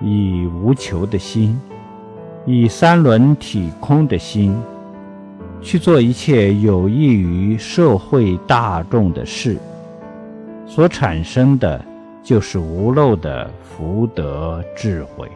以无求的心以三轮体空的心去做一切有益于社会大众的事所产生的就是无漏的福德智慧。